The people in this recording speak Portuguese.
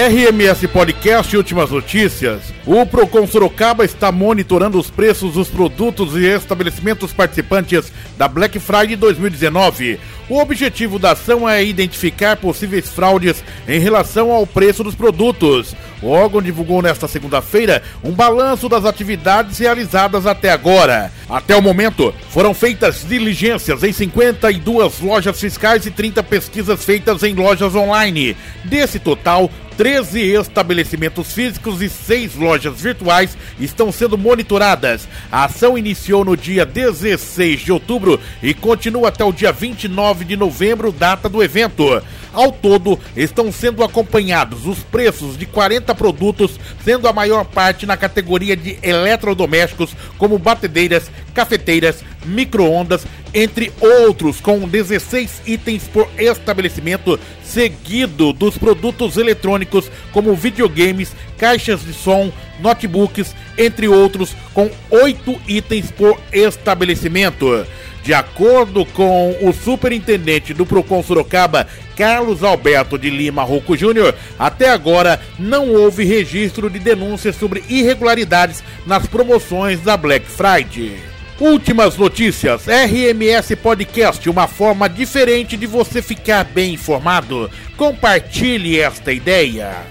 RMS Podcast Últimas Notícias. O Procon Sorocaba está monitorando os preços dos produtos e estabelecimentos participantes da Black Friday 2019. O objetivo da ação é identificar possíveis fraudes em relação ao preço dos produtos. O órgão divulgou nesta segunda-feira um balanço das atividades realizadas até agora. Até o momento, foram feitas diligências em 52 lojas fiscais e 30 pesquisas feitas em lojas online. Desse total, 13 estabelecimentos físicos e 6 lojas virtuais estão sendo monitoradas. A ação iniciou no dia 16 de outubro e continua até o dia 29 de novembro, data do evento. Ao todo, estão sendo acompanhados os preços de 40 produtos, sendo a maior parte na categoria de eletrodomésticos, como batedeiras, cafeteiras, micro-ondas, entre outros, com 16 itens por estabelecimento, seguido dos produtos eletrônicos como videogames, caixas de som, notebooks, entre outros, com 8 itens por estabelecimento. De acordo com o superintendente do Procon Sorocaba, Carlos Alberto de Lima Rocco Júnior, até agora não houve registro de denúncias sobre irregularidades nas promoções da Black Friday. Últimas notícias, RMS Podcast, uma forma diferente de você ficar bem informado. Compartilhe esta ideia.